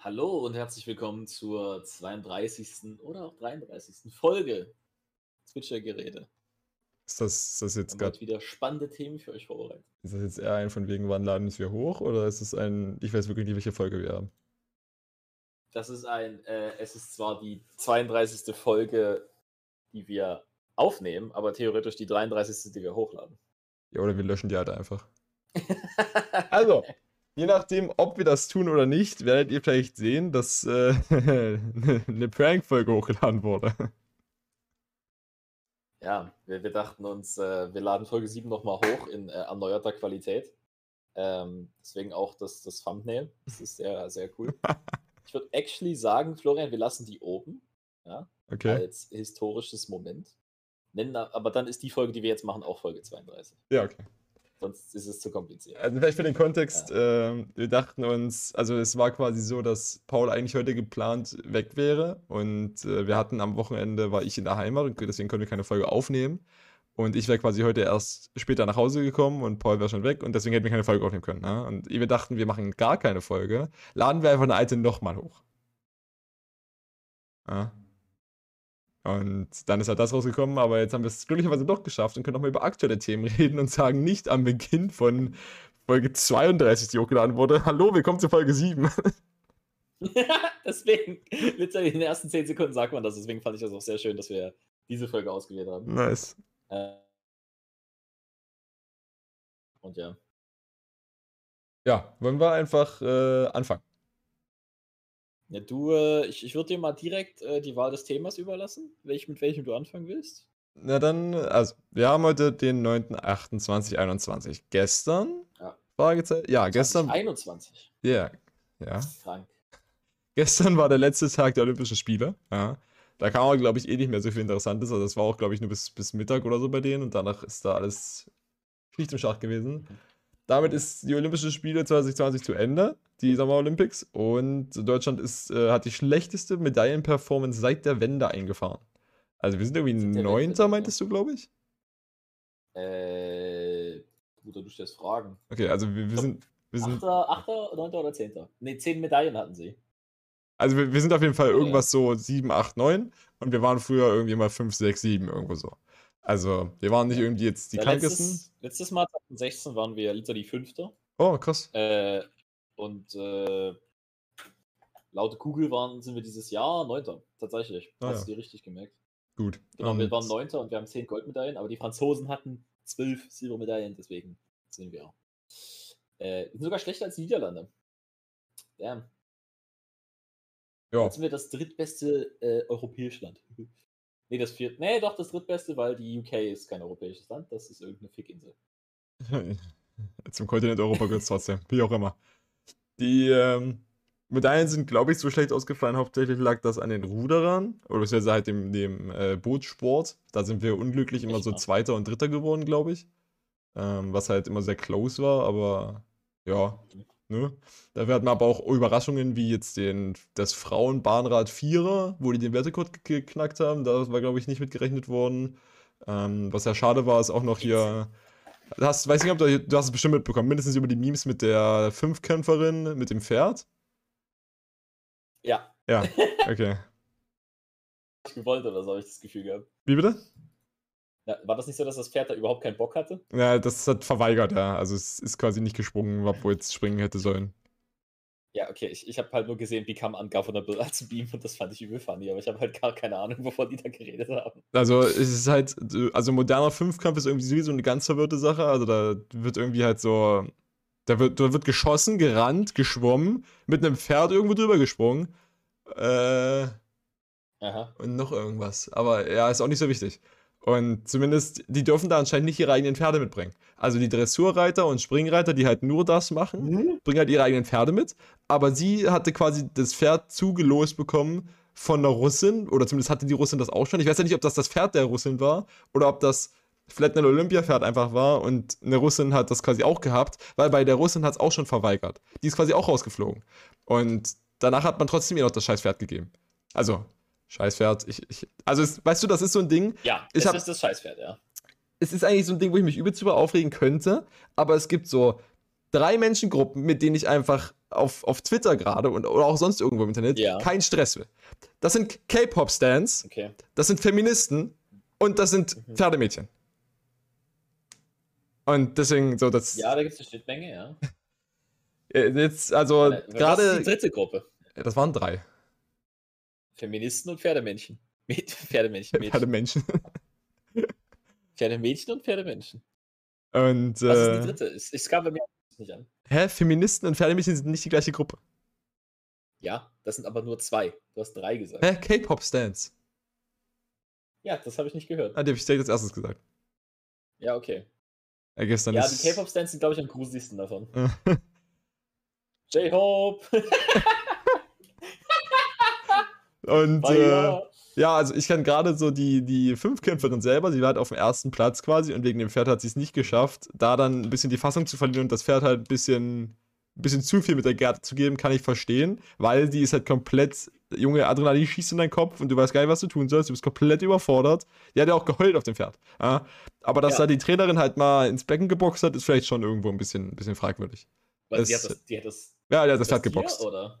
Hallo und herzlich willkommen zur 32. oder auch 33. Folge Zwitscher-Gerede. Ist das, ist das jetzt gerade, wieder spannende Themen für euch vorbereitet. ist das jetzt eher ein von wegen, wann laden wir hoch? Oder ist es ein, ich weiß wirklich nicht, welche Folge wir haben. Das ist ein, äh, es ist zwar die 32. Folge, die wir aufnehmen, aber theoretisch die 33. die wir hochladen. Ja, oder wir löschen die halt einfach. Also, je nachdem, ob wir das tun oder nicht, werdet ihr vielleicht sehen, dass äh, eine Prank-Folge hochgeladen wurde. Ja, wir, wir dachten uns, äh, wir laden Folge 7 nochmal hoch in äh, erneuerter Qualität. Ähm, deswegen auch das, das Thumbnail. Das ist sehr, sehr cool. Ich würde actually sagen, Florian, wir lassen die oben. Ja, Okay. als historisches Moment. Nennen, aber dann ist die Folge, die wir jetzt machen, auch Folge 32. Ja, okay. Sonst ist es zu kompliziert. Also vielleicht für den Kontext, ähm, wir dachten uns, also es war quasi so, dass Paul eigentlich heute geplant weg wäre und äh, wir hatten am Wochenende, war ich in der Heimat und deswegen konnten wir keine Folge aufnehmen und ich wäre quasi heute erst später nach Hause gekommen und Paul wäre schon weg und deswegen hätten wir keine Folge aufnehmen können. Ne? Und wir dachten, wir machen gar keine Folge, laden wir einfach eine alte nochmal hoch. Ja. Und dann ist halt das rausgekommen, aber jetzt haben wir es glücklicherweise doch geschafft und können nochmal über aktuelle Themen reden und sagen nicht am Beginn von Folge 32, die hochgeladen wurde, hallo, willkommen zu Folge 7. deswegen, literally in den ersten 10 Sekunden sagt man das. Deswegen fand ich das auch sehr schön, dass wir diese Folge ausgewählt haben. nice. Äh, und ja. Ja, wollen wir einfach äh, anfangen? Ja du, äh, ich, ich würde dir mal direkt äh, die Wahl des Themas überlassen, welch, mit welchem du anfangen willst. Na dann, also, wir haben heute den 9.8.2021. Gestern? Ja. Fragezeichen? Ja, gestern. 21. Ja, ja. Krank. Gestern war der letzte Tag der Olympischen Spiele. Ja. Da kam aber, glaube ich, eh nicht mehr so viel Interessantes. Also, das war auch, glaube ich, nur bis, bis Mittag oder so bei denen. Und danach ist da alles Schicht im Schacht gewesen. Damit ist die Olympischen Spiele 2020 zu Ende, die Sommer Olympics. Und Deutschland ist, äh, hat die schlechteste Medaillenperformance seit der Wende eingefahren. Also, wir sind irgendwie Neunter, meintest du, glaube ich? Äh, Bruder, du stellst Fragen. Okay, also wir, wir sind. Wir sind Achter, Achter, Neunter oder Zehnter? Ne, zehn Medaillen hatten sie. Also wir, wir sind auf jeden Fall Ja. irgendwas so 7, 8, 9 und wir waren früher irgendwie mal 5, 6, 7 irgendwo so. Also wir waren nicht irgendwie jetzt die Ja, krankesten. letztes, letztes Mal, 2016, waren wir literally Fünfter. Oh, krass. Äh, und äh, laut Google waren, sind wir dieses Jahr Neunter. Tatsächlich. Ah, Hast ja. du dir richtig gemerkt. Gut. Genau, wir Und- waren Neunter und wir haben zehn Goldmedaillen, aber die Franzosen hatten zwölf Silbermedaillen, deswegen sind wir. Äh, wir sind sogar schlechter als die Niederlande. Damn. ja, Jetzt sind wir das drittbeste äh, europäische Land. Nee, das vierte. Nee, doch, das drittbeste, weil die UK ist kein europäisches Land, das ist irgendeine Fickinsel. zum Kontinent Europa gehört trotzdem, wie auch immer. Die ähm, Medaillen sind, glaube ich, so schlecht ausgefallen. Hauptsächlich lag das an den Ruderern oder beziehungsweise halt dem, dem äh, Bootsport. Da sind wir unglücklich immer Echt so mal? Zweiter und Dritter geworden, glaube ich. Ähm, was halt immer sehr close war, aber ja, ne? Dafür hatten wir aber auch Überraschungen wie jetzt den, das Frauenbahnrad Vierer, wo die den Wertekord ge- geknackt haben. Da war, glaube ich, nicht mitgerechnet worden. Ähm, was ja schade war, ist auch noch hier. Du hast, weiß nicht, ob du, du hast es bestimmt mitbekommen, mindestens über die Memes mit der Fünfkämpferin mit dem Pferd. Ja, Ja, okay. ich gewollt oder so, habe ich das Gefühl gehabt. Wie bitte? Ja, war das nicht so, dass das Pferd da überhaupt keinen Bock hatte? Ja, das hat verweigert, ja. Also es ist quasi nicht gesprungen, obwohl es springen hätte sollen. Ja, okay, ich, ich habe halt nur gesehen, Become Ungovernable als Beam und das fand ich übel funny, aber ich habe halt gar keine Ahnung, wovon die da geredet haben. Also es ist halt, also moderner Fünfkampf ist irgendwie sowieso eine ganz verwirrte Sache. Also da wird irgendwie halt so, da wird, da wird geschossen, gerannt, geschwommen, mit einem Pferd irgendwo drüber gesprungen. Äh, Aha. und noch irgendwas. Aber ja, ist auch nicht so wichtig. Und zumindest, die dürfen da anscheinend nicht ihre eigenen Pferde mitbringen. Also die Dressurreiter und Springreiter, die halt nur das machen, bringen halt ihre eigenen Pferde mit. Aber sie hatte quasi das Pferd zugelost bekommen von einer Russin, oder zumindest hatte die Russin das auch schon. Ich weiß ja nicht, ob das das Pferd der Russin war oder ob das vielleicht ein Olympiapferd einfach war und eine Russin hat das quasi auch gehabt, weil bei der Russin hat es auch schon verweigert. Die ist quasi auch rausgeflogen. Und danach hat man trotzdem ihr noch das Scheißpferd gegeben. Also, Scheißpferd, ich, ich also es, weißt du, das ist so ein Ding, Ja, Ich es hab- ist das Scheißpferd, ja. es ist eigentlich so ein Ding, wo ich mich übelst drüber aufregen könnte, aber es gibt so drei Menschengruppen, mit denen ich einfach auf, auf Twitter gerade und oder auch sonst irgendwo im Internet Ja. keinen Stress will. Das sind K-Pop-Stans, Okay. das sind Feministen und das sind Mhm. Pferdemädchen. Und deswegen so das Ja, da gibt es eine Schnittmenge, ja. äh, jetzt also Was ist die gerade dritte Gruppe? das waren drei Feministen und Pferdemännchen. Mit Pferdemännchen. Mädchen. Pferdemenschen Pferdemädchen und Pferdemenschen. und Was ist die äh, dritte? Es, es kam bei mir nicht an. hä Feministen und Pferdemädchen sind nicht die gleiche Gruppe. Ja, das sind aber nur zwei. Du hast drei gesagt. Hä K-Pop-Stans. Ja, das habe ich nicht gehört. Ah, die habe ich direkt als erstes gesagt. Ja, okay. Äh, gestern ja, die K-Pop-Stands sind, glaube ich, am gruseligsten davon. J-Hope! Und äh! Ja, also ich kann gerade so die, die Fünfkämpferin selber, sie war halt auf dem ersten Platz quasi und wegen dem Pferd hat sie es nicht geschafft, da dann ein bisschen die Fassung zu verlieren und das Pferd halt ein bisschen, ein bisschen zu viel mit der Gerte zu geben, kann ich verstehen, weil die ist halt komplett, Junge, Adrenalin schießt in deinen Kopf und du weißt gar nicht, was du tun sollst, du bist komplett überfordert. Die hat ja auch geheult auf dem Pferd. Ja? Aber dass Ja. da die Trainerin halt mal ins Becken geboxt hat, ist vielleicht schon irgendwo ein bisschen, ein bisschen fragwürdig. Weil die es- hat das, die hat das, Ja, der hat das das Pferd geboxt. Oder?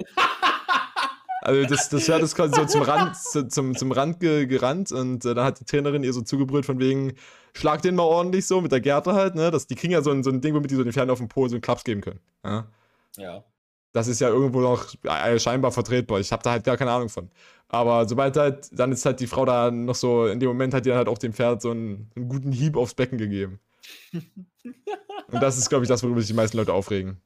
Also das, das Pferd ist quasi so zum Rand, zu- zum, zum Rand ge, gerannt und äh, dann hat die Trainerin ihr so zugebrüllt von wegen, schlag den mal ordentlich so mit der Gerte halt, ne? Das, die kriegen ja so ein, so ein Ding, womit die so den Pferden auf dem Po so einen Klaps geben können. Ja? Ja. Das ist ja irgendwo noch äh, scheinbar vertretbar. Ich habe da halt gar keine Ahnung von. Aber sobald halt, dann ist halt die Frau da noch so, in dem Moment hat die dann halt auch dem Pferd so einen, einen guten Hieb aufs Becken gegeben. Und das ist, glaube ich, das, worüber sich die meisten Leute aufregen.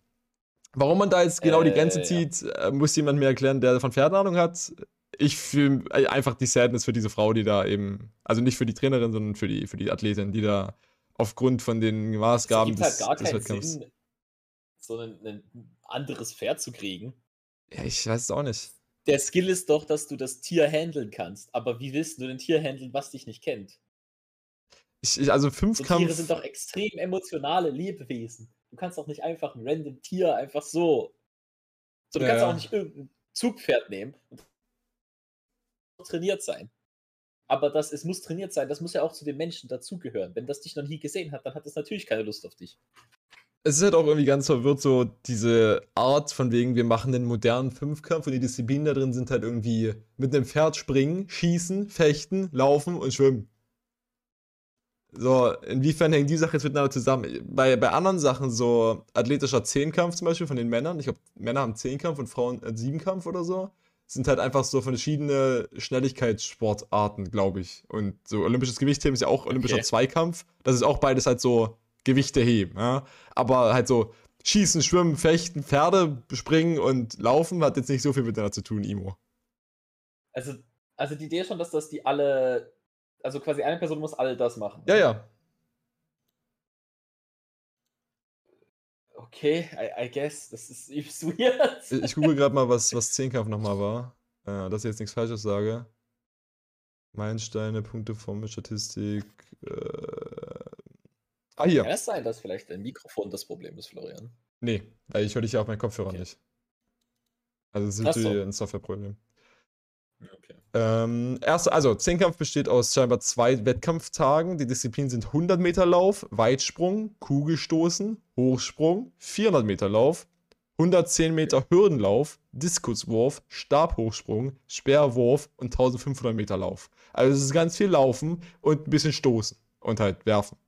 Warum man da jetzt genau die Grenze Äh, ja. zieht, äh, muss jemand mir erklären, der von Pferden Ahnung hat. Ich fühle äh, einfach die Sadness für diese Frau, die da eben, also nicht für die Trainerin, sondern für die, für die Athletin, die da aufgrund von den Es Maßgaben gibt halt des, gar keinen Wettkampfs. Sinn, so ein, ein anderes Pferd zu kriegen. Ja, ich weiß es auch nicht. Der Skill ist doch, dass du das Tier handeln kannst. Aber wie willst du ein Tier handeln, was dich nicht kennt? Ich, ich, also So Fünfkampf. Tiere sind doch extrem emotionale Lebewesen. Du kannst doch nicht einfach ein random Tier einfach so. So, du Ja, kannst auch nicht irgendein Zugpferd nehmen und trainiert sein. Aber das, es muss trainiert sein, das muss ja auch zu den Menschen dazugehören. Wenn das dich noch nie gesehen hat, dann hat es natürlich keine Lust auf dich. es ist halt auch irgendwie ganz verwirrt, so diese Art von wegen, wir machen den modernen Fünfkampf und die Disziplinen da drin sind halt irgendwie mit einem Pferd springen, schießen, fechten, laufen und schwimmen. So, inwiefern hängen die Sachen jetzt miteinander zusammen? Bei, bei anderen Sachen, so athletischer Zehnkampf zum Beispiel von den Männern, ich glaube, Männer haben Zehnkampf und Frauen äh, Siebenkampf oder so, sind halt einfach so verschiedene Schnelligkeitssportarten, glaube ich. Und so olympisches Gewichtheben ist ja auch olympischer Okay. Zweikampf. Das ist auch beides halt so Gewichte heben, ja. Aber halt so Schießen, Schwimmen, Fechten, Pferde springen und Laufen hat jetzt nicht so viel miteinander zu tun, Imo. Also, also die Idee ist schon, dass das die alle. Also quasi eine Person muss all das machen. Ja, ja. Okay, I, I guess. Das ist übelst weird. Ich google gerade mal, was, was Zehnkampf nochmal war. Äh, dass ich jetzt nichts Falsches sage. Meilensteine, Punkteformel, Statistik. Äh... Ah, Kann hier. es sein, dass vielleicht dein Mikrofon das Problem ist, Florian? Nee, weil ich höre dich ja auf meinen Kopfhörer Okay. nicht. Also es ist so. natürlich ein Softwareproblem. Okay. Ähm, erst, also, Zehnkampf besteht aus scheinbar zwei Wettkampftagen. Die Disziplinen sind 100 Meter Lauf, Weitsprung, Kugelstoßen, Hochsprung, 400 Meter Lauf, 110 Meter Hürdenlauf, Diskuswurf, Stabhochsprung, Speerwurf und 1500 Meter Lauf. Also es ist ganz viel Laufen und ein bisschen Stoßen und halt werfen.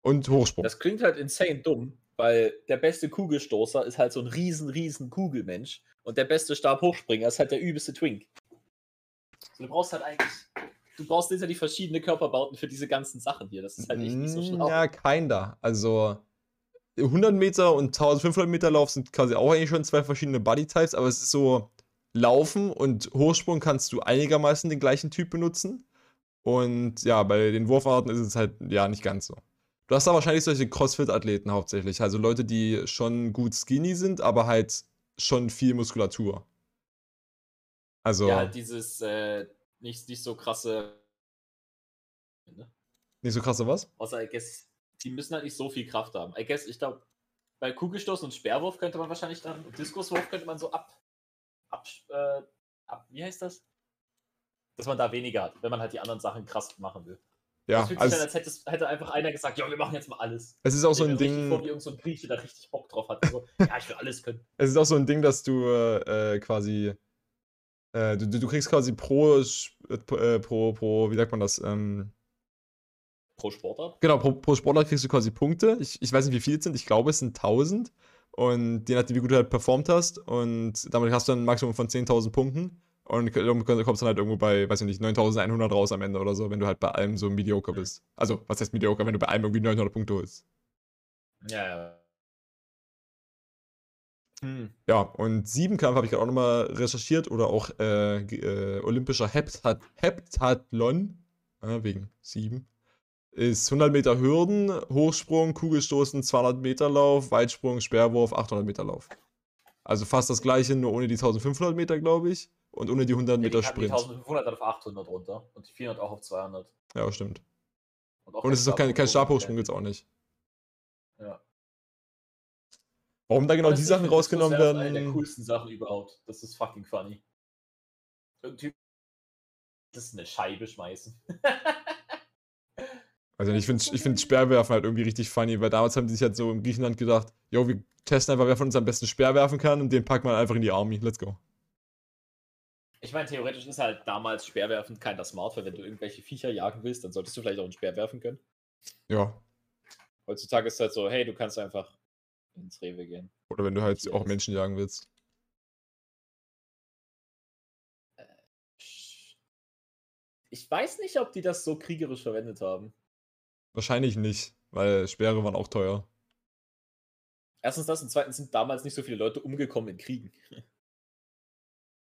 Und Hochsprung. Das klingt halt insane dumm, weil der beste Kugelstoßer ist halt so ein riesen, riesen Kugelmensch und der beste Stabhochspringer ist halt der übelste Twink. Du brauchst halt eigentlich, du brauchst jetzt ja die verschiedenen Körperbauten für diese ganzen Sachen hier. Das ist halt echt nicht so Mm, schlau. Ja, keiner. Also 100 Meter und 1500 Meter Lauf sind quasi auch eigentlich schon zwei verschiedene Bodytypes, aber es ist so, Laufen und Hochsprung kannst du einigermaßen den gleichen Typ benutzen. Und ja, bei den Wurfarten ist es halt ja nicht ganz so. Du hast da wahrscheinlich solche Crossfit-Athleten hauptsächlich, also Leute, die schon gut skinny sind, aber halt schon viel Muskulatur. Also Ja, halt dieses äh, nicht, nicht so krasse. Ne? nicht so krasse was? Außer, I guess, die müssen halt nicht so viel Kraft haben. I guess, ich glaube, bei Kugelstoß und Sperrwurf könnte man wahrscheinlich dann, Diskuswurf könnte man so ab, ab, äh, ab, wie heißt das? Dass man da weniger hat, wenn man halt die anderen Sachen krass machen will. Ja, das fühlt sich also an, als hätte, hätte einfach einer gesagt, ja, wir machen jetzt mal alles. es ist auch so ein richtig Vor, Ding, wie irgend so ein Grieche da richtig Bock drauf hat. So, ja, ich will alles können. es ist auch so ein Ding, dass du äh, quasi, äh, du, du kriegst quasi pro, Sch- äh, pro, pro, wie sagt man das, ähm, Pro Sportart. Genau, pro, pro Sportler kriegst du quasi Punkte. Ich, ich weiß nicht, wie viel es sind. Ich glaube, es sind 1000. Und je nachdem, wie gut du halt performt hast. Und damit hast du dann ein Maximum von 10.000 Punkten. Und kommst dann halt irgendwo bei, weiß ich nicht, 9.100 raus am Ende oder so, wenn du halt bei allem so mediocre bist. Also, was heißt mediocre, wenn du bei allem irgendwie 900 Punkte holst. Ja, ja. Hm. Ja, und Siebenkampf habe ich gerade auch nochmal recherchiert. Oder auch äh, äh, olympischer Heptat Heptathlon. Äh, wegen sieben. Ist 100 Meter Hürden, Hochsprung, Kugelstoßen, 200 Meter Lauf, Weitsprung, Speerwurf, 800 Meter Lauf. Also fast das gleiche, nur ohne die 1500 Meter, glaube ich. Und ohne die 100 Ja, Meter hatten die Sprint. 1500 dann auf 800 runter und die 400 auch auf 200. Ja, stimmt. auch Und es ist auch kein, kein Stabhochsprung Stabhochsprung. jetzt auch nicht. Warum da genau die das Sachen ist- das rausgenommen ist eine der werden? coolsten Sachen überhaupt. Das ist fucking funny. Irgendwie. Das ist eine Scheibe schmeißen. Also ich finde ich find Speerwerfen halt irgendwie richtig funny, weil damals haben die sich halt so in Griechenland gedacht, jo, wir testen einfach, wer von uns am besten Speer werfen kann und den packen wir einfach in die Army. Let's go. Ich meine, theoretisch ist halt damals Speerwerfen kein Smart, weil wenn du irgendwelche Viecher jagen willst, dann solltest du vielleicht auch einen Speer werfen können. Ja. Heutzutage ist es halt so, hey, du kannst einfach ins Rewe gehen. Oder wenn du halt auch Menschen jagen willst. Ich weiß nicht, ob die das so kriegerisch verwendet haben. Wahrscheinlich nicht, weil Speere waren auch teuer. Erstens das und zweitens sind damals nicht so viele Leute umgekommen in Kriegen.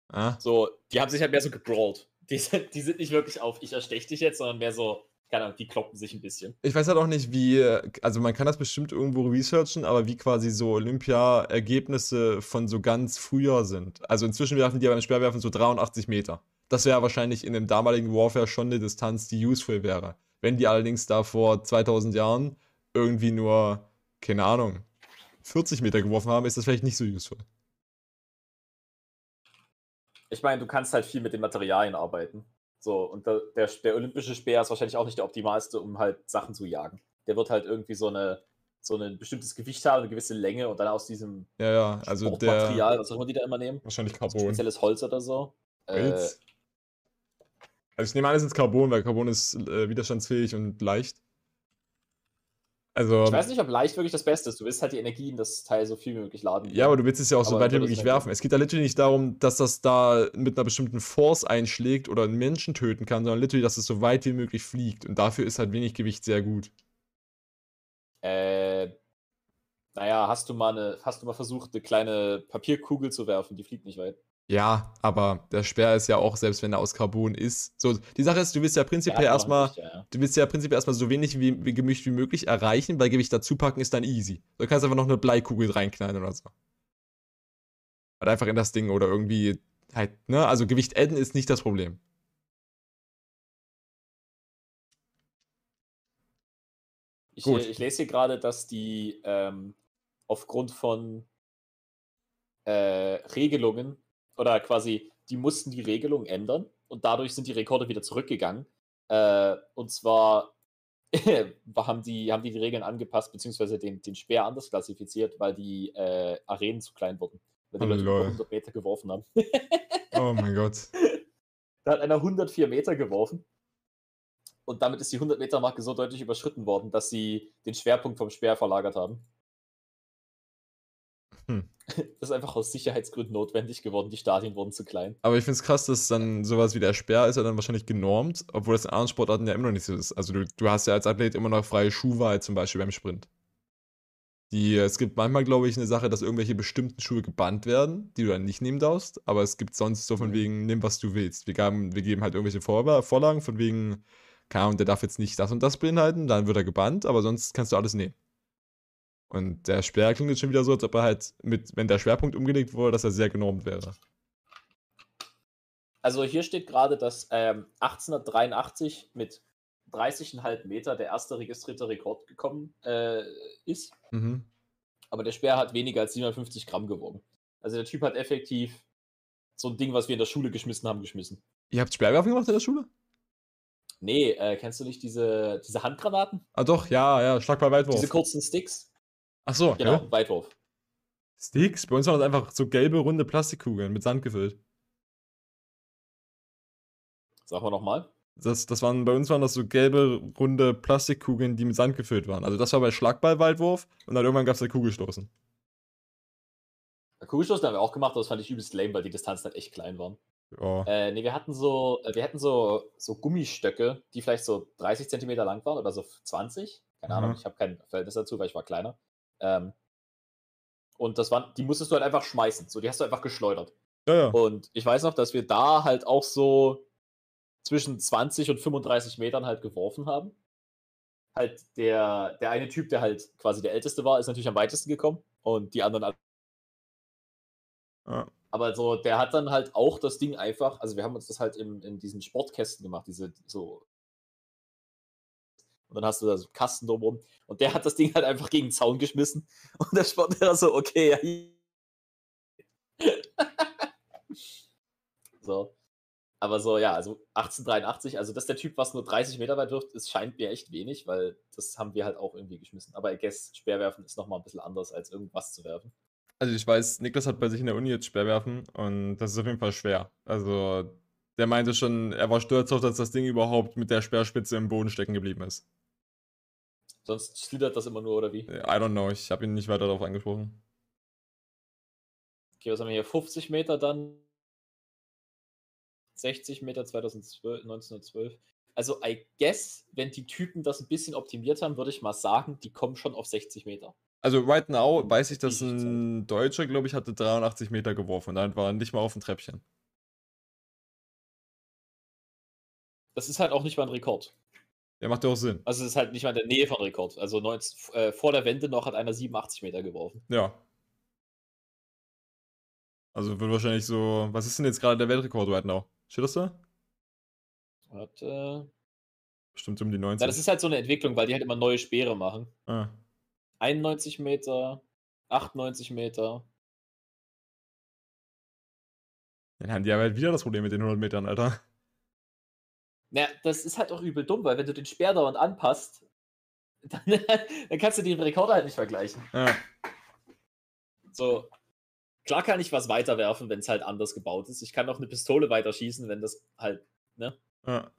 Ah, So, die haben sich halt mehr so gebrawlt. Die sind, die sind nicht wirklich auf, ich erstech dich jetzt, sondern mehr so, keine Ahnung, die kloppen sich ein bisschen. Ich weiß halt auch nicht, wie, also man kann das bestimmt irgendwo researchen, aber wie quasi so Olympia-Ergebnisse von so ganz früher sind. Also inzwischen werfen die ja beim Speerwerfen so 83 Meter. Das wäre wahrscheinlich in dem damaligen Warfare schon eine Distanz, die useful wäre. Wenn die allerdings da vor 2000 Jahren irgendwie nur, keine Ahnung, 40 Meter geworfen haben, ist das vielleicht nicht so useful. Ich meine, du kannst halt viel mit den Materialien arbeiten. So, und da, der, der olympische Speer ist wahrscheinlich auch nicht der optimalste, um halt Sachen zu jagen. Der wird halt irgendwie so eine so ein bestimmtes Gewicht haben, eine gewisse Länge und dann aus diesem Ja, ja, also Sportmaterial, der, was auch immer die da immer nehmen, wahrscheinlich Carbon. spezielles Holz oder so. Äh, Holz? Also ich nehme an, es ist Carbon, weil Carbon ist äh, widerstandsfähig und leicht. Also, ich weiß nicht, ob leicht wirklich das Beste ist. Du willst halt die Energie in das Teil so viel wie möglich laden. ja, aber du willst es ja auch so weit wie möglich werfen. Es geht da literally nicht darum, dass das da mit einer bestimmten Force einschlägt oder einen Menschen töten kann, sondern literally, dass es so weit wie möglich fliegt. Und dafür ist halt wenig Gewicht sehr gut. Äh, naja, hast du mal eine, hast du mal versucht, eine kleine Papierkugel zu werfen? Die fliegt nicht weit. Ja, aber der Speer ist ja auch, selbst wenn er aus Carbon ist. So, die Sache ist, du willst ja prinzipiell Ja, erstmal. ja, ja. Du willst ja prinzipiell erstmal so wenig wie, wie Gewicht wie möglich erreichen, weil Gewicht dazu packen ist dann easy. Du kannst einfach noch eine Bleikugel reinknallen oder so. Halt einfach in das Ding oder irgendwie halt, ne? Also Gewicht adden ist nicht das Problem. Ich, Gut. äh, ich lese hier gerade, dass die ähm, aufgrund von äh, Regelungen oder quasi, die mussten die Regelung ändern und dadurch sind die Rekorde wieder zurückgegangen. Äh, und zwar haben, die, haben die die Regeln angepasst, beziehungsweise den, den Speer anders klassifiziert, weil die äh, Arenen zu klein wurden. Weil die Oh, Leute lol. 100 Meter geworfen haben. Oh mein Gott. Da hat einer 104 Meter geworfen. Und damit ist die 100-Meter-Marke so deutlich überschritten worden, dass sie den Schwerpunkt vom Speer verlagert haben. Hm. Das ist einfach aus Sicherheitsgründen notwendig geworden. Die Stadien wurden zu klein. Aber ich finde es krass, dass dann sowas wie der Speer ist ja dann wahrscheinlich genormt, obwohl das in anderen Sportarten ja immer noch nicht so ist. Also du, du hast ja als Athlet immer noch freie Schuhwahl, zum Beispiel beim Sprint. Die, es gibt manchmal, glaube ich, eine Sache, dass irgendwelche bestimmten Schuhe gebannt werden, die du dann nicht nehmen darfst, aber es gibt sonst so von Mhm. wegen, nimm was du willst. Wir, gaben, wir geben halt irgendwelche Vor Vorlagen von wegen, keine Ahnung, der darf jetzt nicht das und das beinhalten, dann wird er gebannt, aber sonst kannst du alles nehmen. Und der Speer klingt jetzt schon wieder so, als ob er halt mit, wenn der Schwerpunkt umgelegt wurde, dass er sehr genormt wäre. Also hier steht gerade, dass ähm, 1883 mit 30,5 Meter der erste registrierte Rekord gekommen äh, ist. Mhm. Aber der Speer hat weniger als 750 Gramm gewogen. Also der Typ hat effektiv so ein Ding, was wir in der Schule geschmissen haben, geschmissen. Ihr habt Speerwerfen gemacht in der Schule? Nee, äh, kennst du nicht diese, diese Handgranaten? Ah, doch, ja, ja, Schlagball Weitwurf. Diese kurzen Sticks? Ach so, Genau, ja. Weitwurf. Sticks? Bei uns waren das einfach so gelbe, runde Plastikkugeln mit Sand gefüllt. Sag mal nochmal. Das, das waren, bei uns waren das so gelbe, runde Plastikkugeln, die mit Sand gefüllt waren. Also das war bei Schlagball-Weitwurf und dann irgendwann gab es da Kugelstoßen. Kugelstoßen haben wir auch gemacht, aber das fand ich übelst lame, weil die Distanzen halt echt klein waren. Ja. Äh, nee, wir hatten so, äh, wir hatten so, so Gummistöcke, die vielleicht so 30 Zentimeter lang waren oder so 20. Keine Ahnung, Mhm. ich habe kein Verhältnis dazu, weil ich war kleiner. Ähm, und das waren, die musstest du halt einfach schmeißen. So, die hast du einfach geschleudert. Ja, ja. Und ich weiß noch, dass wir da halt auch so zwischen 20 und 35 Metern halt geworfen haben. Halt der, der eine Typ, der halt quasi der älteste war, ist natürlich am weitesten gekommen. Und die anderen. ja. Aber so, der hat dann halt auch das Ding einfach, also wir haben uns das halt in, in diesen Sportkästen gemacht, diese so. Und dann hast du da so einen Kasten drumrum. Und der hat das Ding halt einfach gegen den Zaun geschmissen. Und der Sportlehrer so, okay, ja. so. Aber so, ja, also 1883, also dass der Typ was nur 30 Meter weit wirft, es scheint mir echt wenig, weil das haben wir halt auch irgendwie geschmissen. Aber I guess, Speerwerfen ist nochmal ein bisschen anders, als irgendwas zu werfen. Also ich weiß, Niklas hat bei sich in der Uni jetzt Speerwerfen und das ist auf jeden Fall schwer. Also der meinte schon, er war stolz auf, dass das Ding überhaupt mit der Speerspitze im Boden stecken geblieben ist. Sonst schlittert das immer nur, oder wie? I don't know, ich habe ihn nicht weiter darauf angesprochen. Okay, was haben wir hier? 50 Meter dann 60 Meter 2012, 1912. Also, I guess, wenn die Typen das ein bisschen optimiert haben, würde ich mal sagen, die kommen schon auf 60 Meter. Also right now weiß ich, dass ein Deutscher, glaube ich, hatte 83 Meter geworfen und dann war er nicht mal auf dem Treppchen. Das ist halt auch nicht mal ein Rekord. Ja, macht ja auch Sinn. Also, es ist halt nicht mal in der Nähe von Rekord. Also, 19, äh, vor der Wende noch hat einer 87 Meter geworfen. Ja. Also wird wahrscheinlich so. Was ist denn jetzt gerade der Weltrekord right now? Steht das da? Warte. Bestimmt um die 90. Ja, das ist halt so eine Entwicklung, weil die halt immer neue Speere machen. ah. 91 Meter, 98 Meter. Dann haben die aber halt wieder das Problem mit den 100 Metern, Alter. Naja, das ist halt auch übel dumm, weil wenn du den Speer dauernd anpasst, dann, dann kannst du den Rekord halt nicht vergleichen. Ja. So, klar kann ich was weiterwerfen, wenn es halt anders gebaut ist. Ich kann auch eine Pistole weiterschießen, wenn das halt, ne? ja.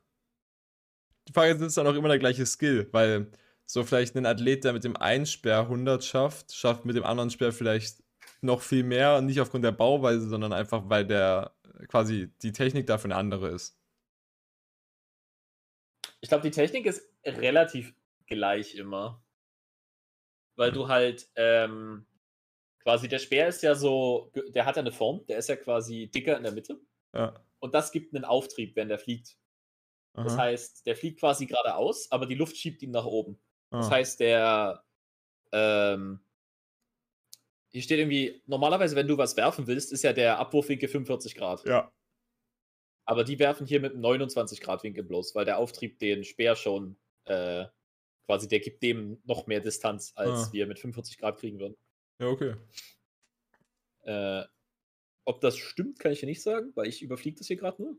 Die Frage ist, ist dann auch immer der gleiche Skill, weil so vielleicht ein Athlet, der mit dem einen Speer 100 schafft, schafft mit dem anderen Speer vielleicht noch viel mehr, nicht aufgrund der Bauweise, sondern einfach, weil der quasi die Technik dafür eine andere ist. Ich glaube, die Technik ist relativ gleich immer. Weil du halt, ähm, quasi der Speer ist ja so, der hat ja eine Form, der ist ja quasi dicker in der Mitte. Ja. Und das gibt einen Auftrieb, wenn der fliegt. Das Aha. heißt, der fliegt quasi geradeaus, aber die Luft schiebt ihn nach oben. Das Ah. heißt, der. Ähm, hier steht irgendwie, normalerweise, wenn du was werfen willst, ist ja der Abwurfwinkel 45 Grad. Ja. Aber die werfen hier mit einem 29 Grad Winkel bloß, weil der Auftrieb den Speer schon äh, quasi, der gibt dem noch mehr Distanz, als Ah. wir mit 45 Grad kriegen würden. Ja, okay. Äh, ob das stimmt, kann ich dir nicht sagen, weil ich überfliege das hier gerade nur.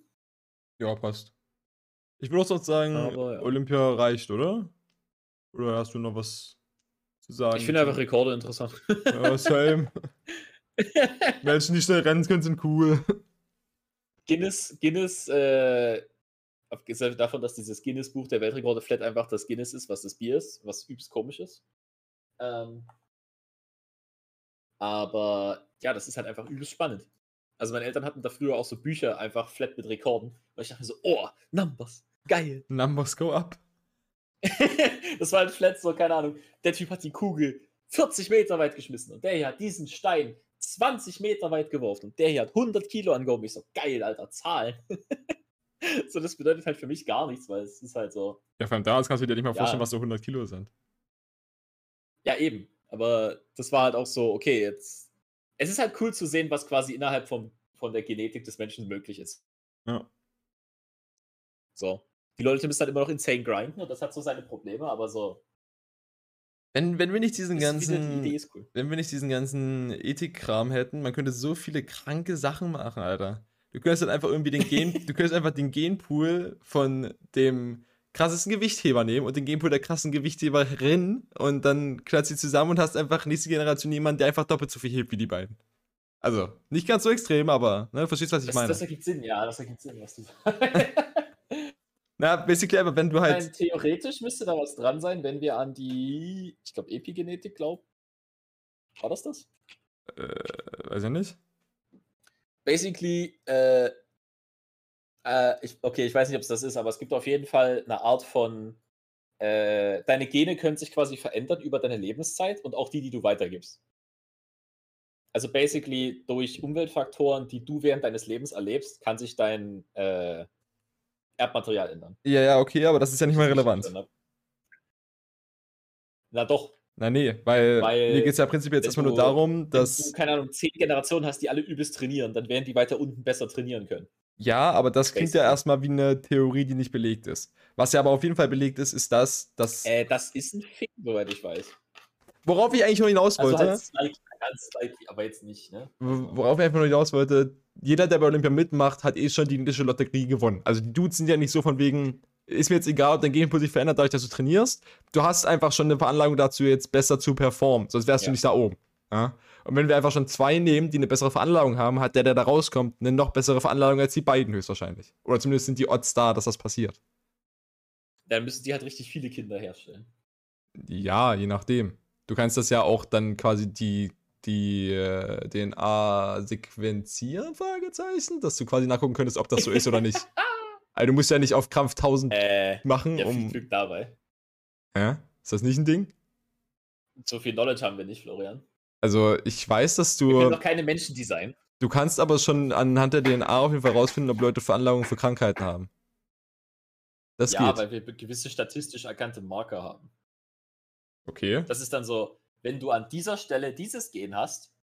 Ja, passt. Ich würde auch sonst sagen, Aber ja. Olympia reicht, oder? Oder hast du noch was zu sagen? Ich finde einfach Rekorde interessant. Ja, same. Menschen, die schnell rennen können, sind cool. Guinness, Guinness, äh, abgesehen davon, dass dieses Guinness-Buch der Weltrekorde flat einfach das Guinness ist, was das Bier ist, was übelst komisch ist. Ähm, aber ja, das ist halt einfach übelst spannend. Also meine Eltern hatten da früher auch so Bücher einfach flat mit Rekorden, weil ich dachte mir so, oh, Numbers, geil. Numbers go up. das war halt flat so, keine Ahnung, der Typ hat die Kugel 40 Meter weit geschmissen und der hier hat diesen Stein 20 Meter weit geworfen und der hier hat 100 Kilo angehoben. Ich so, geil, Alter, Zahlen. so, das bedeutet halt für mich gar nichts, weil es ist halt so, Ja, vor allem damals kannst du dir nicht mal Ja. vorstellen, was so 100 Kilo sind. ja eben, aber das war halt auch so, okay, jetzt, es ist halt cool zu sehen, was quasi innerhalb vom, von der Genetik des Menschen möglich ist. Ja. So. Die Leute müssen halt immer noch insane grinden und das hat so seine Probleme, aber so, Wenn, wenn wir nicht diesen ganzen. die cool. Wenn wir nicht diesen ganzen Ethikkram hätten, man könnte so viele kranke Sachen machen, Alter. Du könntest dann einfach irgendwie den Gen, du könntest einfach den Genpool von dem krassesten Gewichtheber nehmen und den Genpool der krassen Gewichtheberin und dann knallst sie zusammen und hast einfach nächste Generation jemanden, der einfach doppelt so viel hebt wie die beiden. Also, nicht ganz so extrem, aber ne, du verstehst, was ich Das, meine. das ergibt Sinn, ja, das ergibt Sinn, was du sagst. Na, basically, aber wenn du halt. theoretisch müsste da was dran sein, wenn wir an die, ich glaube, Epigenetik glauben. War das das? Äh, weiß ich nicht. Basically, äh, äh, ich, okay, ich weiß nicht, ob es das ist, aber es gibt auf jeden Fall eine Art von, äh, deine Gene können sich quasi verändern über deine Lebenszeit und auch die, die du weitergibst. Also basically durch Umweltfaktoren, die du während deines Lebens erlebst, kann sich dein äh, Erbmaterial ändern. Ja, ja, okay, aber das ist ja nicht mal relevant. Na doch, Na, nee, weil, Weil, mir geht es ja prinzipiell jetzt wenn erstmal nur darum, wenn dass. du, keine Ahnung, zehn Generationen hast, die alle übelst trainieren, dann werden die weiter unten besser trainieren können. Ja, aber das klingt ja erstmal wie eine Theorie, die nicht belegt ist. Was ja aber auf jeden Fall belegt ist, ist das, dass. Äh, das ist ein Fick, soweit ich weiß. worauf ich eigentlich nur hinaus Also wollte. halt slightly, ganz slightly, aber jetzt nicht, ne? Wo- Worauf ich einfach nur hinaus wollte, jeder, der bei Olympia mitmacht, hat eh schon die indische Lotterie gewonnen. Also die Dudes sind ja nicht so von wegen, ist mir jetzt egal, ob dein Gameplay sich verändert, dadurch, dass du trainierst. Du hast einfach schon eine Veranlagung dazu, jetzt besser zu performen. Sonst wärst du Ja. nicht da oben. Ja? Und wenn wir einfach schon zwei nehmen, die eine bessere Veranlagung haben, hat der, der da rauskommt, eine noch bessere Veranlagung als die beiden höchstwahrscheinlich. Oder zumindest sind die Odds da, dass das passiert. Dann müssen die halt richtig viele Kinder herstellen. Ja, je nachdem. Du kannst das ja auch dann quasi die, die äh, DNA sequenzieren, Fragezeichen, dass du quasi nachgucken könntest, ob das so ist oder nicht. Also du musst ja nicht auf Krampf 1000 Äh, machen, ja, viel um. Glück dabei. Hä? Ist das nicht ein Ding? So viel Knowledge haben wir nicht, Florian. Also ich weiß, dass Wir können du. doch keine Menschen designen. Du kannst aber schon anhand der DNA auf jeden Fall rausfinden, ob Leute Veranlagungen für Krankheiten haben. Das ja, geht. weil wir gewisse statistisch erkannte Marker haben. Okay. Das ist dann so, wenn du an dieser Stelle dieses Gen hast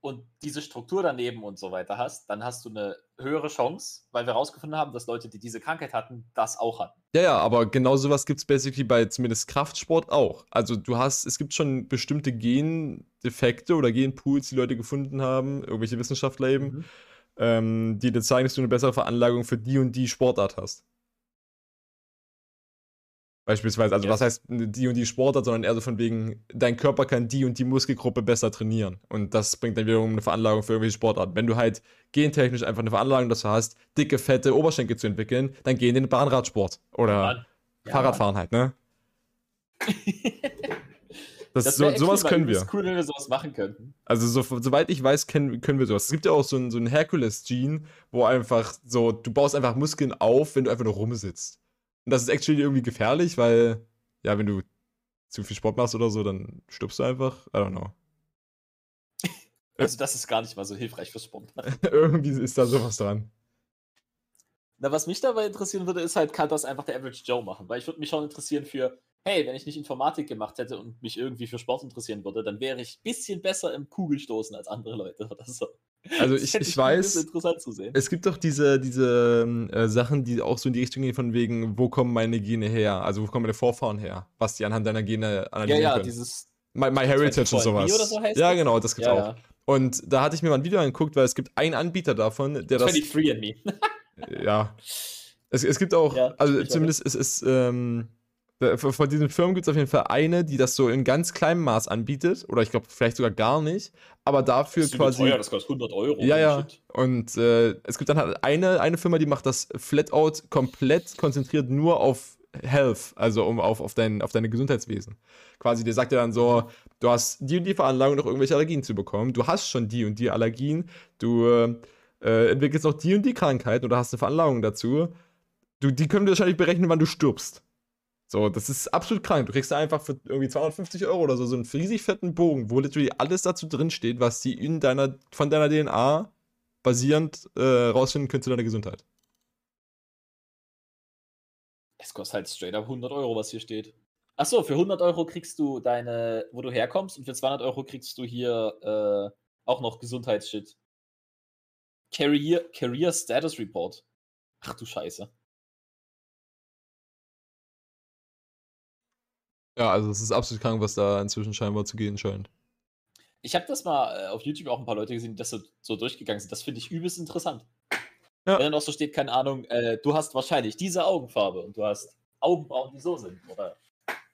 und diese Struktur daneben und so weiter hast, dann hast du eine höhere Chance, weil wir herausgefunden haben, dass Leute, die diese Krankheit hatten, das auch hatten. Ja, ja, aber genau sowas gibt es basically bei zumindest Kraftsport auch. Also du hast, es gibt schon bestimmte Gendefekte oder Genpools, die Leute gefunden haben, irgendwelche Wissenschaftler eben, Mhm. ähm, die dir zeigen, dass du eine bessere Veranlagung für die und die Sportart hast. Beispielsweise, also Ja. was heißt die und die Sportart, sondern eher so von wegen, dein Körper kann die und die Muskelgruppe besser trainieren. Und das bringt dann wiederum eine Veranlagung für irgendwelche Sportarten. Wenn du halt gentechnisch einfach eine Veranlagung dazu hast, dicke, fette Oberschenkel zu entwickeln, dann geh in den Bahnradsport. Oder. Ja, Fahrradfahren halt, ne? Das, Das so, sowas mal können wir. übelst cool, wenn wir sowas machen könnten. Also, so, soweit ich weiß, können, können wir sowas. Es gibt ja auch so ein, so ein Hercules-Gene, wo einfach so, du baust einfach Muskeln auf, wenn du einfach nur rumsitzt. Und das ist actually irgendwie gefährlich, weil, ja, wenn du zu viel Sport machst oder so, dann stirbst du einfach. I don't know. Also das ist gar nicht mal so hilfreich fürs Sport. irgendwie ist da sowas dran. Na, was mich dabei interessieren würde, ist halt, kann das einfach der Average Joe machen? Weil ich würde mich schon interessieren für, hey, wenn ich nicht Informatik gemacht hätte und mich irgendwie für Sport interessieren würde, dann wäre ich ein bisschen besser im Kugelstoßen als andere Leute oder so. Also ich, ich weiß, bisschen interessant zu sehen. es gibt doch diese, diese ähm, äh, Sachen, die auch so in die Richtung gehen, von wegen, wo kommen meine Gene her? Also wo kommen meine Vorfahren her? Was die anhand deiner Gene Ja, analysieren ja, können. dieses. My, My Heritage und 24andMe sowas. so heißt ja, das? genau, das gibt's Ja, auch. ja. Und da hatte ich mir mal ein Video angeguckt, weil es gibt einen Anbieter davon, der das. 23 and me. Ja. Es, es gibt auch, Ja, also zumindest es ist, ähm, von von diesen Firmen gibt es auf jeden Fall eine, die das so in ganz kleinem Maß anbietet. Oder ich glaube, vielleicht sogar gar nicht. Aber dafür Das ist quasi. teuer, das kostet 100 Euro. Ja, ja. shit. Und äh, es gibt dann halt eine, eine Firma, die macht das Flatout komplett konzentriert nur auf Health, also um auf, auf, dein, auf deine Gesundheitswesen. Quasi, der sagt dir dann so, du hast die und die Veranlagung, noch irgendwelche Allergien zu bekommen. Du hast schon die und die Allergien. Du äh, entwickelst noch die und die Krankheit oder hast eine Veranlagung dazu. Du, die können wahrscheinlich berechnen, wann du stirbst. So, das ist absolut krank. Du kriegst da einfach für irgendwie 250 Euro oder so so einen riesig fetten Bogen, wo literally alles dazu drin steht, was die in deiner, von deiner DNA basierend äh, rausfinden können zu deiner Gesundheit. Es kostet halt straight up 100 Euro, was hier steht. Achso, für 100 Euro kriegst du deine, wo du herkommst, und für 200 Euro kriegst du hier äh, auch noch Gesundheitsshit. Career, Career Status Report. Ach du Scheiße. Ja, also es ist absolut krank, was da inzwischen scheinbar zu gehen scheint. Ich habe das mal äh, auf YouTube auch ein paar Leute gesehen, die das so, so durchgegangen sind. Das finde ich übelst interessant. Ja. Wenn dann auch so steht, keine Ahnung, äh, du hast wahrscheinlich diese Augenfarbe und du hast Augenbrauen, die so sind. Oder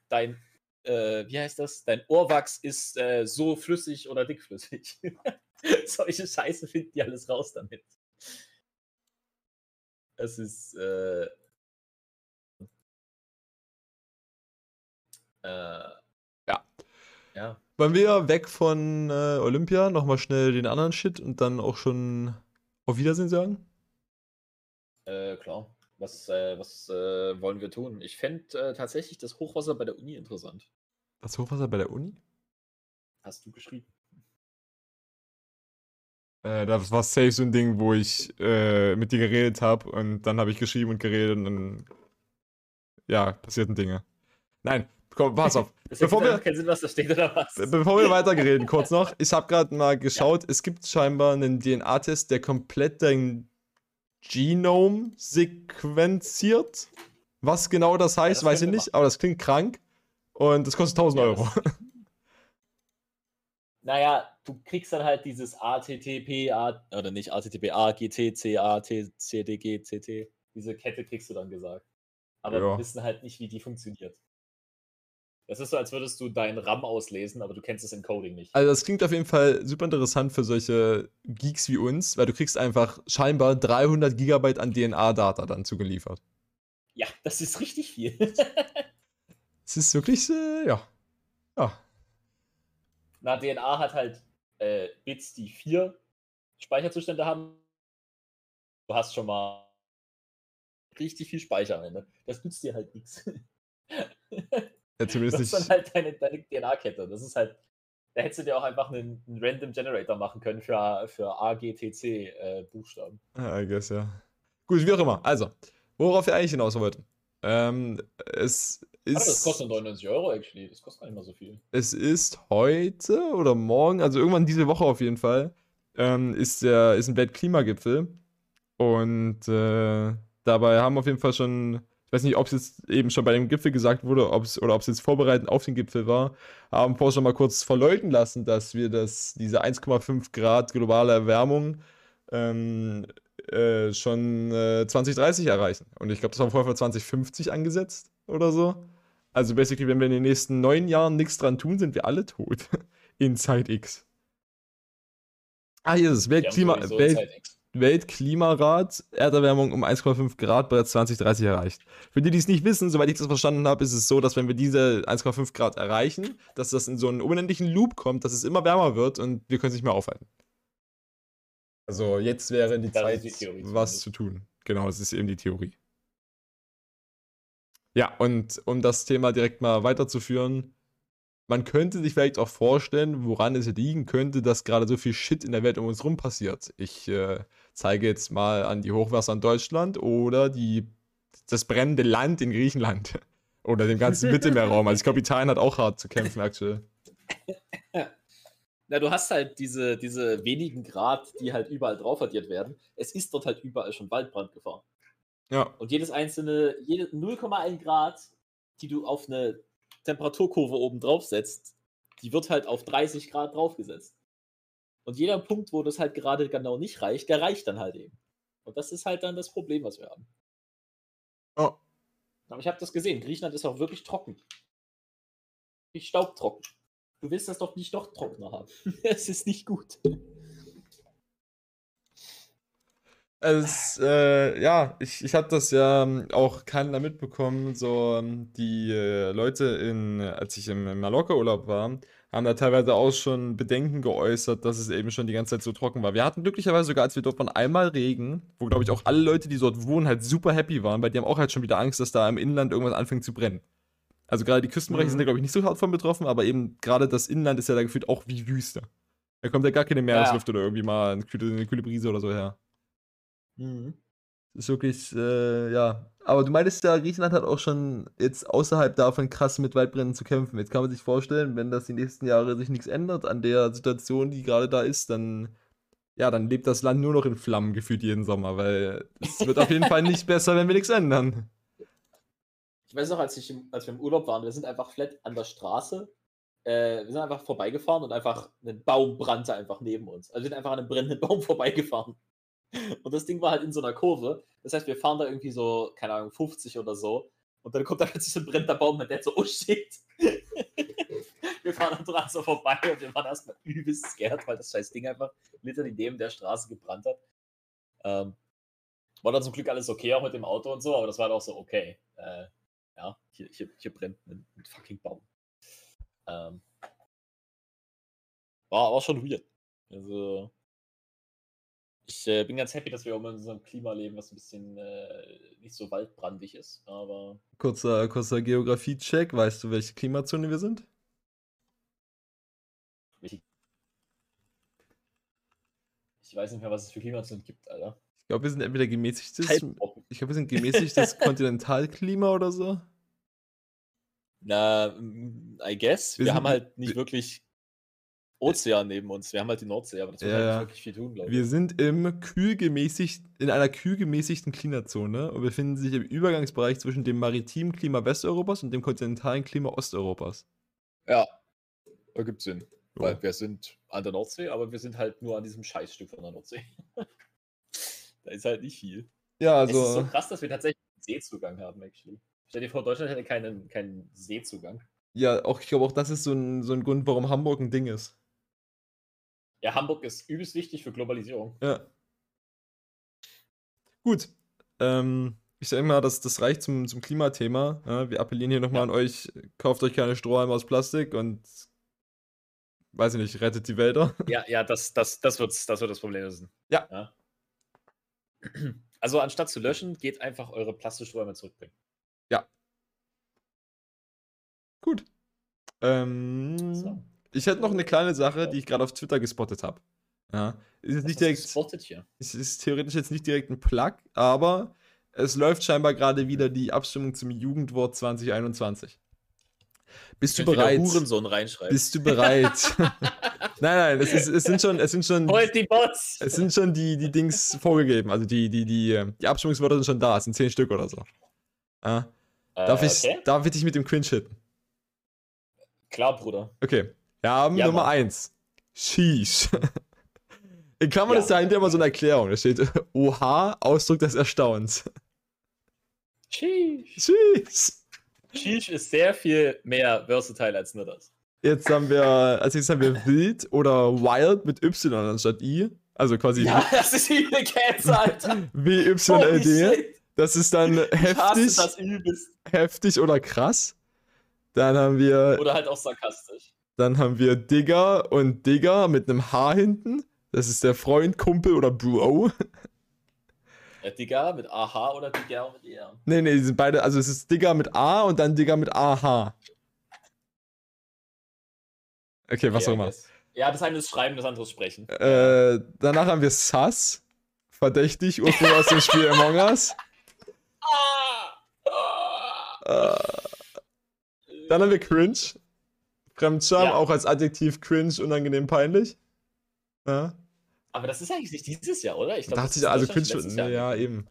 dein, äh, wie heißt das? Dein Ohrwachs ist äh, so flüssig oder dickflüssig. Solche Scheiße finden die alles raus damit. Es ist, äh, ja. Ja. Wollen wir weg von äh, Olympia nochmal schnell den anderen Shit und dann auch schon auf Wiedersehen sagen? Äh, klar. Was, äh, was äh, wollen wir tun? Ich fände äh, tatsächlich das Hochwasser bei der Uni interessant. Das Hochwasser bei der Uni? Hast du geschrieben. Äh, das war safe so ein Ding, wo ich äh, mit dir geredet habe und dann habe ich geschrieben und geredet und dann. Ja, passierten Dinge. Nein, komm, pass auf. bevor wir, keinen Sinn, was da steht, oder was? Bevor wir weiterreden, kurz noch. Ich habe gerade mal geschaut, ja. es gibt scheinbar einen DNA-Test, der komplett dein Genom sequenziert. Was genau das heißt, ja, das weiß ich nicht, machen. aber das klingt krank. Und das kostet 1000 ja, Euro. naja, du kriegst dann halt dieses ATTP, A, oder nicht ATTP, A, GT, C, A, T, C, D, G, C, T. Diese Kette kriegst du dann gesagt. Aber ja. wir wissen halt nicht, wie die funktioniert. Das ist so, als würdest du deinen RAM auslesen, aber du kennst das Encoding nicht. Also das klingt auf jeden Fall super interessant für solche Geeks wie uns, weil du kriegst einfach scheinbar 300 Gigabyte an DNA-Data dann zugeliefert. Ja, das ist richtig viel. Es ist wirklich, äh, ja. Ja. Na, DNA hat halt äh, Bits, die vier Speicherzustände haben. Du hast schon mal richtig viel Speicher am Ende. Das nützt dir halt nichts. Ja, zumindest das ist dann halt deine, deine DNA-Kette. Das ist halt, da hättest du dir auch einfach einen, einen Random Generator machen können für, für AGTC-Buchstaben. Äh, ah, I guess, ja. Gut, wie auch immer. Also, worauf wir eigentlich hinaus wollten. Ähm, es ist. Aber das kostet 99 Euro, actually. Das kostet gar nicht mal so viel. Es ist heute oder morgen, also irgendwann diese Woche auf jeden Fall, ähm, ist, der, ist ein Weltklimagipfel. Und äh, dabei haben auf jeden Fall schon ich weiß nicht, ob es jetzt eben schon bei dem Gipfel gesagt wurde ob's, oder ob es jetzt vorbereitend auf den Gipfel war, haben Forscher mal kurz verleugnen lassen, dass wir das, diese 1,5 Grad globale Erwärmung ähm, äh, schon äh, 2030 erreichen. Und ich glaube, das war vorher für 2050 angesetzt oder so. Also basically, wenn wir in den nächsten neun Jahren nichts dran tun, sind wir alle tot. in Zeit X. Ah, hier ist es. Weltklima, Welt, Weltklimarat Erderwärmung um 1,5 Grad bereits 2030 erreicht. Für die, die es nicht wissen, soweit ich das verstanden habe, ist es so, dass wenn wir diese 1,5 Grad erreichen, dass das in so einen unendlichen Loop kommt, dass es immer wärmer wird und wir können es nicht mehr aufhalten. Also jetzt wäre die das Zeit, die Theorie, was zu tun. Genau, das ist eben die Theorie. Ja, und um das Thema direkt mal weiterzuführen, man könnte sich vielleicht auch vorstellen, woran es liegen könnte, dass gerade so viel Shit in der Welt um uns rum passiert. Ich äh, zeige jetzt mal an die Hochwasser in Deutschland oder die, das brennende Land in Griechenland. Oder dem ganzen Mittelmeerraum. Also ich glaube, Italien hat auch hart zu kämpfen aktuell. Na, du hast halt diese, diese wenigen Grad, die halt überall drauf addiert werden. Es ist dort halt überall schon Waldbrandgefahr. Ja. Und jedes einzelne, jede 0,1 Grad, die du auf eine Temperaturkurve oben drauf setzt, die wird halt auf 30 Grad draufgesetzt. Und jeder Punkt, wo das halt gerade genau nicht reicht, der reicht dann halt eben. Und das ist halt dann das Problem, was wir haben. Oh. Aber ich habe das gesehen. Griechenland ist auch wirklich trocken. Nicht staubtrocken. Du willst das doch nicht noch trockener haben. Es ist nicht gut. Es, äh, ja, ich, ich habe das ja ähm, auch keiner mitbekommen. So, ähm, die äh, Leute, in, als ich im, im Mallorca-Urlaub war, haben da teilweise auch schon Bedenken geäußert, dass es eben schon die ganze Zeit so trocken war. Wir hatten glücklicherweise sogar, als wir dort waren, einmal Regen, wo, glaube ich, auch alle Leute, die dort wohnen, halt super happy waren, weil die haben auch halt schon wieder Angst, dass da im Inland irgendwas anfängt zu brennen. Also gerade die Küstenbereiche mhm. sind da, glaube ich, nicht so hart von betroffen, aber eben gerade das Inland ist ja da gefühlt auch wie Wüste. Da kommt ja gar keine Meeresluft ja. oder irgendwie mal eine kühle, eine kühle Brise oder so her. Mhm. Das ist wirklich, äh, ja. Aber du meintest ja, Griechenland hat auch schon jetzt außerhalb davon krass mit Waldbränden zu kämpfen. Jetzt kann man sich vorstellen, wenn das die nächsten Jahre sich nichts ändert an der Situation, die gerade da ist, dann, ja, dann lebt das Land nur noch in Flammen gefühlt jeden Sommer, weil es wird auf jeden Fall nicht besser, wenn wir nichts ändern. Ich weiß noch, als, ich als wir im Urlaub waren, wir sind einfach flat an der Straße, äh, wir sind einfach vorbeigefahren und einfach ein Baum brannte einfach neben uns. Also wir sind einfach an einem brennenden Baum vorbeigefahren. Und das Ding war halt in so einer Kurve. Das heißt, wir fahren da irgendwie so, keine Ahnung, 50 oder so. Und dann kommt da plötzlich so ein brennender Baum mit der so, oh shit. wir fahren dann dran so vorbei und wir waren erstmal übelst scared, weil das scheiß Ding einfach literally neben der Straße gebrannt hat. Ähm, war dann zum Glück alles okay, auch mit dem Auto und so, aber das war halt auch so, okay. Äh, ja, hier, hier, hier brennt ein, ein fucking Baum. Ähm, war aber schon weird. Also, ich äh, bin ganz happy, dass wir auch in unserem Klima leben, was ein bisschen äh, nicht so waldbrandig ist, aber. Kurzer, kurzer Geografie-Check. Weißt du, welche Klimazone wir sind? Ich, ich weiß nicht mehr, was es für Klimazonen gibt, Alter. Ich glaube, wir sind entweder gemäßigtes. Halbtrocken. Ich glaube, wir sind gemäßigtes Kontinentalklima oder so. Na, mm, I guess. Wir Wir, haben halt nicht wir- wirklich Ozean neben uns. Wir haben halt die Nordsee, aber das wird Ja, halt nicht wirklich viel tun, glaube ich. Wir sind im kühlgemäßigt, in einer kühlgemäßigten Klimazone und befinden sich im Übergangsbereich zwischen dem maritimen Klima Westeuropas und dem kontinentalen Klima Osteuropas. Ja, ergibt Sinn. Ja. Weil wir sind an der Nordsee, aber wir sind halt nur an diesem Scheißstück von der Nordsee. da ist halt nicht viel. Ja, es ist so also, krass, dass wir tatsächlich einen Seezugang haben, actually. Stell dir vor, Deutschland hätte keinen, keinen Seezugang. ja, auch, ich glaube, auch das ist so ein, so ein Grund, warum Hamburg ein Ding ist. Ja, Hamburg ist übelst wichtig für Globalisierung. Ja. Gut. Ähm, ich denke mal, das, das reicht zum, zum Klimathema. Ja, wir appellieren hier nochmal Ja. an euch, kauft euch keine Strohhalme aus Plastik und weiß ich nicht, rettet die Wälder. Ja, ja, das, das, das, wird's, das wird das Problem lösen. Ja. Also anstatt zu löschen, geht einfach eure Plastiksträume zurückbringen. Gut. Ähm, So. Ich hätte noch eine kleine Sache, die ich gerade auf Twitter gespottet habe. Ja. Ist jetzt nicht direkt, gespottet hier. es ist theoretisch jetzt nicht direkt ein Plug, aber es läuft scheinbar gerade wieder die Abstimmung zum Jugendwort 2021. Bist du bereit? Hurensohn reinschreiben. Bist du bereit? nein, nein, es, ist, es sind schon, es sind schon, Holt die Bots! es sind schon die, die Dings vorgegeben. Also die, die, die, äh, die Abstimmungswörter sind schon da. Es sind zehn Stück oder so. Ja. Darf, Äh, ich, okay. darf ich dich mit dem Cringe hitten? Klar, Bruder. Okay. Wir haben Ja, Nummer Mann. 1. Sheesh. In Klammern Ja. ist dahinter immer so eine Erklärung. Da steht Oha, Ausdruck des Erstaunens. Sheesh. Sheesh. Sheesh ist sehr viel mehr versatile als nur das. Jetzt haben wir, als nächstes haben wir Wild oder Wild mit Y anstatt I. Also quasi Ja, das ist übel Cancer, Alter. Holy W-Y-L-D. shit. Das ist dann heftig, heftig oder krass. Dann haben wir, Oder halt auch sarkastisch. Dann haben wir Digger und Digger mit einem H hinten. Das ist der Freund, Kumpel oder Bro. Ja, Digga mit AH oder Digga mit ER. Nee, nee, die sind beide, also es ist Digger mit A und dann Digger mit AH. Okay, was auch immer. Ja, das eine ist Schreiben, das andere ist Sprechen. Äh, danach haben wir Sus. Verdächtig, ursprünglich aus dem Spiel Among Us. Ah! Äh, dann haben wir Cringe. Fremdscham, Ja. auch als Adjektiv cringe, unangenehm, peinlich. Ja. Aber das ist eigentlich nicht dieses Jahr, oder? Ich glaub, Da hat das sich ist also Cringe, nee, Jahr ja, eben.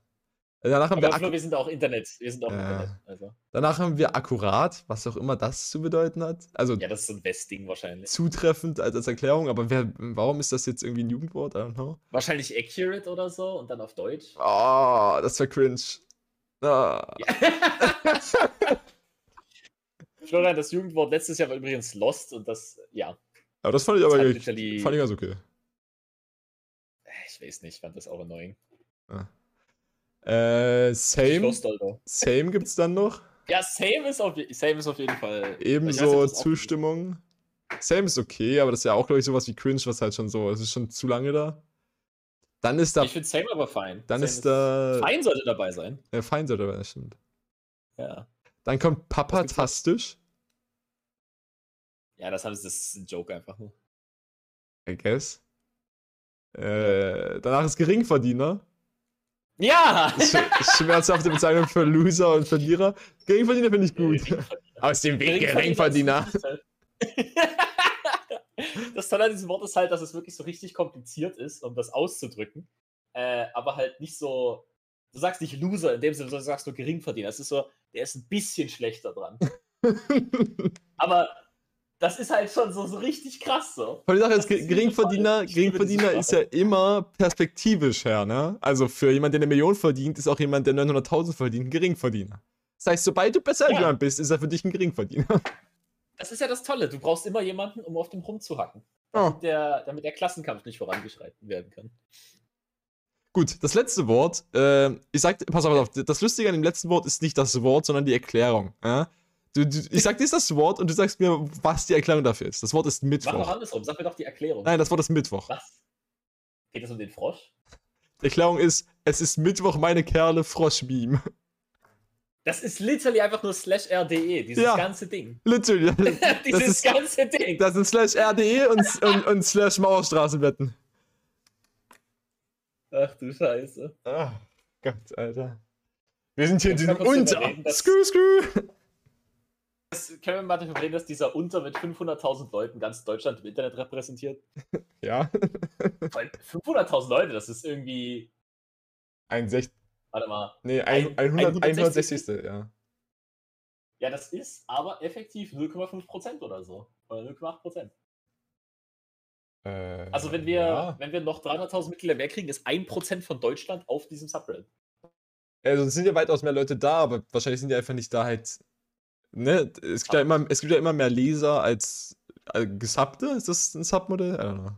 Danach haben, Aber wir ak- wir sind auch Internet. Wir sind auch Ja. Internet. Also. danach haben wir akkurat, was auch immer das zu bedeuten hat. Also Ja, das ist so ein Westding wahrscheinlich. zutreffend als, als Erklärung, aber wer, warum ist das jetzt irgendwie ein Jugendwort? I don't know. Wahrscheinlich accurate oder so und dann auf Deutsch. Oh, das war cringe. Ah. Florian, das Jugendwort letztes Jahr war übrigens Lost und das, ja. Aber das fand ich Das aber ich, fand ich ganz okay. Ich weiß nicht, ich fand das auch annoying. Äh, Ich same, Lost, same gibt's dann noch. Ja, same ist auf, same ist auf jeden Fall. Ebenso auch- Zustimmung. Same ist okay, aber das ist ja auch, glaube ich, sowas wie cringe, was halt schon so, es ist schon zu lange da. Dann ist da, Ich finde Same aber fein. dann same ist da, Fein sollte dabei sein. äh, fein sollte aber, das stimmt. Ja. Dann kommt papatastisch, Ja, das, haben, das ist ein Joke einfach nur. I guess. Äh, danach ist Geringverdiener. Ja! Sch schmerzhafte Bezeichnung für Loser und Verlierer. Geringverdiener finde ich gut. Aus dem Weg Geringverdiener. halt- Das Tolle an diesem Wort ist halt, dass es wirklich so richtig kompliziert ist, um das auszudrücken. Äh, aber halt nicht so. Du sagst nicht Loser in dem Sinne, sondern du sagst nur Geringverdiener. Es ist so, der ist ein bisschen schlechter dran. Aber das ist halt schon so, so richtig krass so. Allem die Sache ist, ist Geringverdiener, Geringverdiener ist ja immer perspektivisch her, ne? Also für jemanden, der eine Million verdient, ist auch jemand, der 900.000 verdient, ein Geringverdiener. Das heißt, sobald du besser als Ja. jemand bist, ist er für dich ein Geringverdiener. Das ist ja das Tolle. Du brauchst immer jemanden, um auf dem rumzuhacken. Oh. Damit, der, damit der Klassenkampf nicht vorangeschreiten werden kann. Gut, das letzte Wort, äh, ich sag, pass auf, das Lustige an dem letzten Wort ist nicht das Wort, sondern die Erklärung. Ja? Du, du, ich sag dir das Wort und du sagst mir, was die Erklärung dafür ist. Das Wort ist Mach doch Mittwoch. andersrum. Sag mir doch die Erklärung. Nein, das Wort ist Mittwoch. Was? Geht es um den Frosch? Die Erklärung ist, es ist Mittwoch, meine Kerle, Frosch-Meme. Das ist literally einfach nur slash RDE, dieses Ja. ganze Ding. Literally. dieses ist- ganze Ding. Das sind slash RDE und, und, und slash Mauerstraßenwetten. Ach du Scheiße. Ah, Gott, Alter. Wir sind hier in diesem Unter. dass- Skü, skü. Das können wir mal darüber reden, dass dieser Unter mit 500.000 Leuten ganz Deutschland im Internet repräsentiert? Ja. Weil 500.000 Leute, das ist irgendwie. Ein Sech Warte mal. nee, ein, Ein- 100, 160. 160. Ja. Ja, das ist aber effektiv 0,5% oder so. Oder 0,8%. Äh, Also wenn wir, Ja. wenn wir noch 300.000 Mitglieder mehr kriegen, ist 1% von Deutschland auf diesem Subreddit. Also es sind ja weitaus mehr Leute da, aber wahrscheinlich sind die einfach nicht da halt. Ne? Es gibt, ja immer, es gibt ja immer mehr Leser als, als Gesubbte. Ist das ein Submodell? I don't know.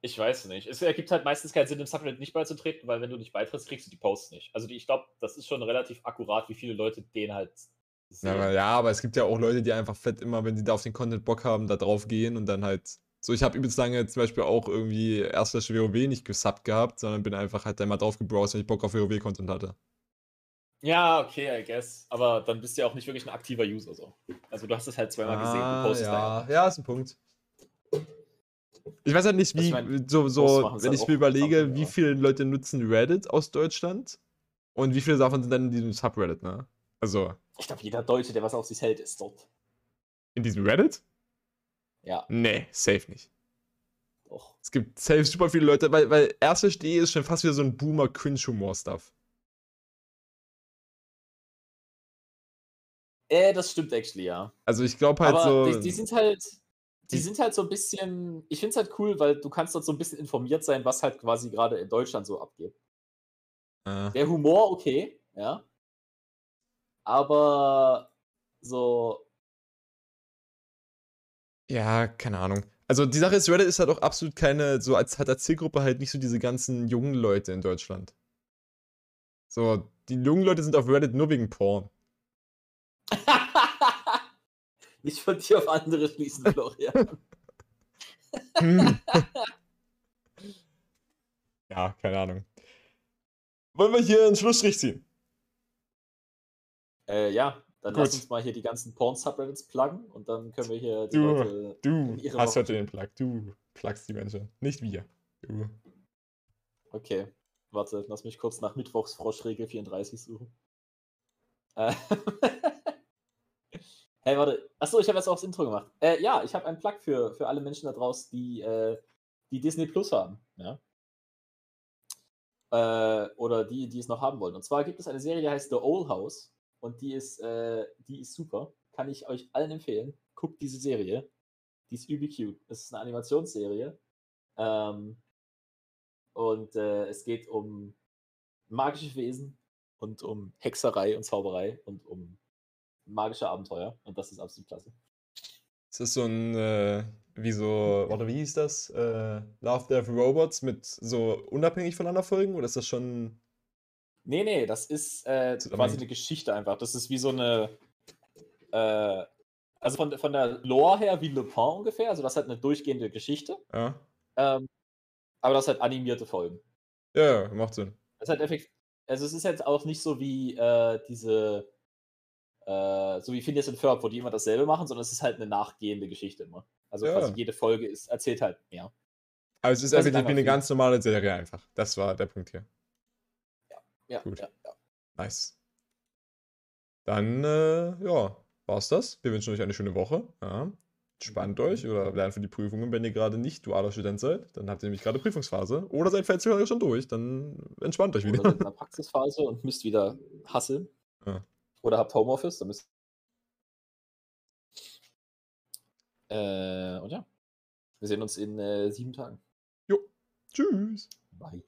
Ich weiß nicht. Es ergibt halt meistens keinen Sinn, dem Subreddit nicht beizutreten, weil wenn du nicht beitrittst, kriegst du die Posts nicht. Also die, ich glaube, das ist schon relativ akkurat, wie viele Leute den halt sehen. Ja aber, ja, aber es gibt ja auch Leute, die einfach fett immer, wenn die da auf den Content Bock haben, da drauf gehen und dann halt. So, ich habe übelst lange zum Beispiel auch irgendwie erst das WoW nicht gesubbt gehabt, sondern bin einfach halt einmal drauf gebrowst, wenn ich Bock auf WoW-Content hatte. Ja, okay, I guess. Aber dann bist du ja auch nicht wirklich ein aktiver User so. Also du hast es halt zweimal gesehen, du postest da Ah, ja. ja, ist ein Punkt. Ich weiß halt nicht, Also wie, ich mein, so, so wenn halt ich mir überlege, Sachen, wie ja. viele Leute nutzen Reddit aus Deutschland und wie viele davon sind dann in diesem Subreddit, ne? Also, Ich glaube, jeder Deutsche, der was auf sich hält, ist dort. in diesem Reddit? Ja, Nee, safe nicht. doch. Es gibt safe super viele Leute, weil, weil erste.de ist schon fast wieder so ein Boomer-Cringe-Humor-Stuff. Äh, das stimmt actually, ja. Also ich glaube halt Aber so. die, die sind halt, die die- sind halt so ein bisschen, ich finde es halt cool, weil du kannst dort so ein bisschen informiert sein, was halt quasi gerade in Deutschland so abgeht. äh, Der Humor, okay, ja. Aber so, Ja, keine Ahnung. Also die Sache ist, Reddit ist halt auch absolut keine, so als hat als Zielgruppe halt nicht so diese ganzen jungen Leute in Deutschland. So, die jungen Leute sind auf Reddit nur wegen Porn. nicht von dir auf andere schließen, Florian. Hm. ja, keine Ahnung. Wollen wir hier einen Schlussstrich ziehen? äh, ja, dann Gut. lass uns mal hier die ganzen Porn-Subreddits pluggen und dann können wir hier die Du, Leute Du ihre hast Woche heute den Plug. Du plugst die Menschen. Nicht wir. Du. Okay, warte, lass mich kurz nach Mittwochsfroschregel 34 suchen. Äh, hey, warte. Achso, ich habe jetzt auch das Intro gemacht. Äh, ja, ich habe einen Plug für, für alle Menschen da draußen, die, äh, die Disney Plus haben. Ja? Äh, oder die, die es noch haben wollen. Und zwar gibt es eine Serie, die heißt The Old House. Und die ist, äh, die ist super. Kann ich euch allen empfehlen. Guckt diese Serie. Die ist übel cute. Es ist eine Animationsserie. Ähm, und äh, es geht um magische Wesen und um Hexerei und Zauberei und um magische Abenteuer. Und das ist absolut klasse. Ist das so ein, äh, wie so, warte, wie hieß das? Äh, Love, Death, Robots mit so unabhängig voneinander Folgen? Oder ist das schon. Nee, nee, das ist äh, quasi eine Geschichte einfach. Das ist wie so eine. Äh, also von, von der Lore her wie Lupin ungefähr. Also das hat eine durchgehende Geschichte. Ja, Ähm, aber das hat animierte Folgen. ja, ja macht Sinn. Das ist halt effektiv. Also es ist jetzt auch nicht so wie äh, diese. Äh, so wie Phineas und Ferb, wo die immer dasselbe machen, sondern es ist halt eine nachgehende Geschichte immer. Also Ja. quasi jede Folge ist, erzählt halt mehr. Also es ist effektiv wie eine viele. ganz normale Serie einfach. Das war der Punkt hier. Ja, Gut. ja, ja. Nice. Dann, äh, ja, war's das. Wir wünschen euch eine schöne Woche. Ja. Entspannt euch oder lernt für die Prüfungen, wenn ihr gerade nicht dualer Student seid. Dann habt ihr nämlich gerade Prüfungsphase. Oder seid vielleicht sogar schon durch. Dann entspannt euch Oder wieder. seid in der Praxisphase und müsst wieder hasseln. Ja. Oder habt Homeoffice, dann müsst Äh, und ja, wir sehen uns in äh, sieben Tagen. Jo. Tschüss. Bye.